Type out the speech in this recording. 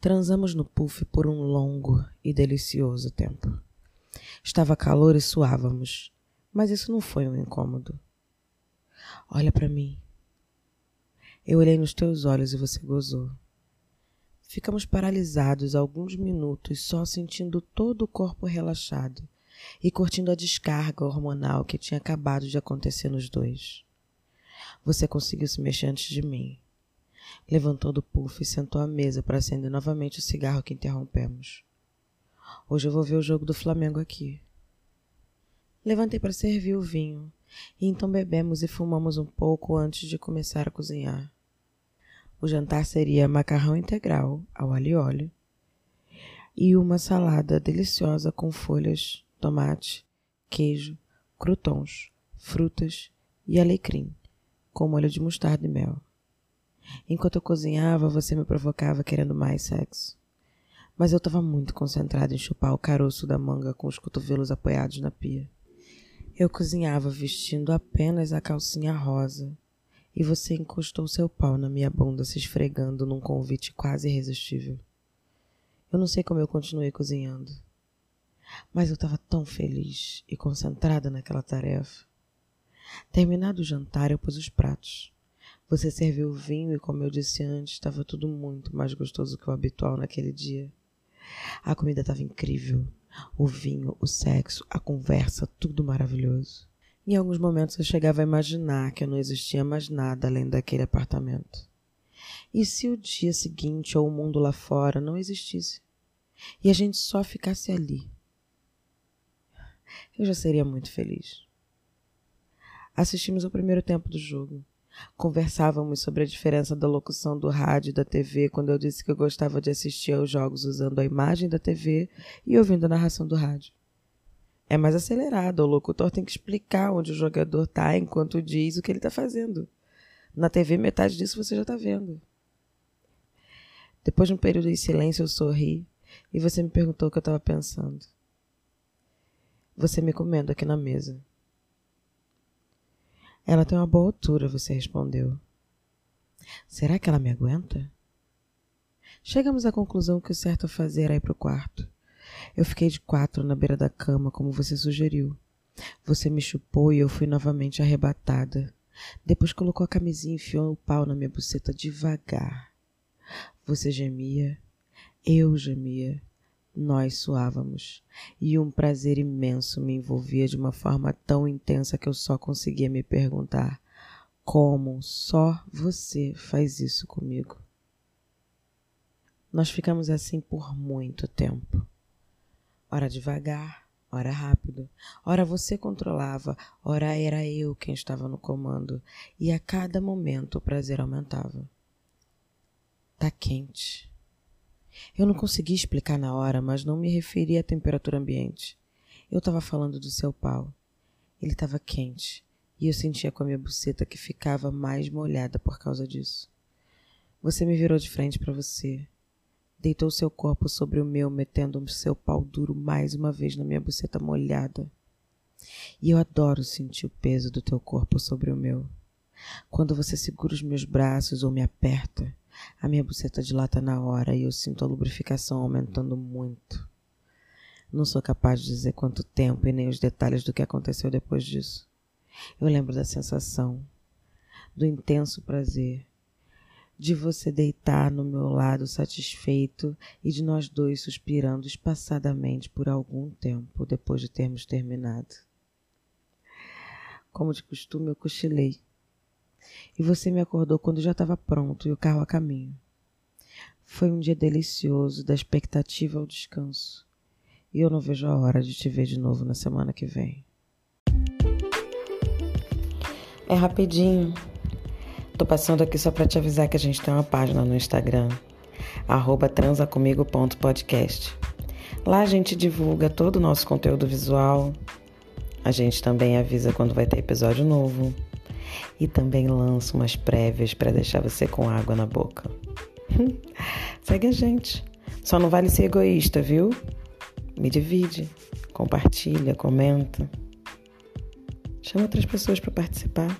Transamos no puff por um longo e delicioso tempo. Estava calor e suávamos, mas isso não foi um incômodo. Olha para mim. Eu olhei nos teus olhos e você gozou. Ficamos paralisados alguns minutos só sentindo todo o corpo relaxado e curtindo a descarga hormonal que tinha acabado de acontecer nos dois. Você conseguiu se mexer antes de mim Levantou do puff e sentou à mesa para acender novamente o cigarro que interrompemos. Hoje eu vou ver o jogo do Flamengo aqui. Levantei para servir o vinho, e então bebemos e fumamos um pouco antes de começar a cozinhar. O jantar seria macarrão integral ao alho e óleo e uma salada deliciosa com folhas, tomate, queijo, croutons, frutas e alecrim, com molho de mostarda e mel. Enquanto eu cozinhava, você me provocava querendo mais sexo. Mas eu estava muito concentrada em chupar o caroço da manga com os cotovelos apoiados na pia. Eu cozinhava vestindo apenas a calcinha rosa, e você encostou seu pau na minha bunda, se esfregando num convite quase irresistível. Eu não sei como eu continuei cozinhando, mas eu estava tão feliz e concentrada naquela tarefa. Terminado o jantar, eu pus os pratos. Você serviu o vinho e, como eu disse antes, estava tudo muito mais gostoso que o habitual naquele dia. A comida estava incrível. O vinho, o sexo, a conversa, tudo maravilhoso. Em alguns momentos eu chegava a imaginar que não existia mais nada além daquele apartamento. E se o dia seguinte ou o mundo lá fora não existisse? E a gente só ficasse ali? Eu já seria muito feliz. Assistimos ao primeiro tempo do jogo. Conversávamos sobre a diferença da locução do rádio e da TV quando eu disse que eu gostava de assistir aos jogos usando a imagem da TV e ouvindo a narração do rádio. É mais acelerado, o locutor tem que explicar onde o jogador está enquanto diz o que ele está fazendo. Na TV, metade disso você já está vendo. Depois de um período de silêncio, eu sorri e você me perguntou o que eu estava pensando. Você me comendo aqui na mesa. Ela tem uma boa altura, você respondeu. Será que ela me aguenta? Chegamos à conclusão que o certo a fazer era ir para o quarto. Eu fiquei de quatro na beira da cama, como você sugeriu. Você me chupou e eu fui novamente arrebatada. Depois colocou a camisinha e enfiou o pau na minha buceta devagar. Você gemia, eu gemia. Nós suávamos, e um prazer imenso me envolvia de uma forma tão intensa que eu só conseguia me perguntar: como só você faz isso comigo? Nós ficamos assim por muito tempo. Ora devagar, ora rápido, ora você controlava, ora era eu quem estava no comando, e a cada momento o prazer aumentava. Tá quente. Eu não consegui explicar na hora, mas não me referi à temperatura ambiente. Eu estava falando do seu pau. Ele estava quente e eu sentia com a minha buceta que ficava mais molhada por causa disso. Você me virou de frente para você. Deitou seu corpo sobre o meu, metendo o seu pau duro mais uma vez na minha buceta molhada. E eu adoro sentir o peso do teu corpo sobre o meu. Quando você segura os meus braços ou me aperta, a minha buceta dilata na hora e eu sinto a lubrificação aumentando muito. Não sou capaz de dizer quanto tempo e nem os detalhes do que aconteceu depois disso. Eu lembro da sensação, do intenso prazer, de você deitar no meu lado satisfeito e de nós dois suspirando espaçadamente por algum tempo depois de termos terminado. Como de costume, eu cochilei e você me acordou quando já estava pronto e o carro a caminho. Foi um dia delicioso, da expectativa ao descanso. E eu não vejo a hora de te ver de novo na semana que vem. É rapidinho. Tô passando aqui só para te avisar que a gente tem uma página no Instagram, transacomigo.podcast. Lá a gente divulga todo o nosso conteúdo visual. A gente também avisa quando vai ter episódio novo e também lanço umas prévias para deixar você com água na boca. Segue a gente. Só não vale ser egoísta, viu? Me divide, compartilha, comenta. Chama outras pessoas para participar.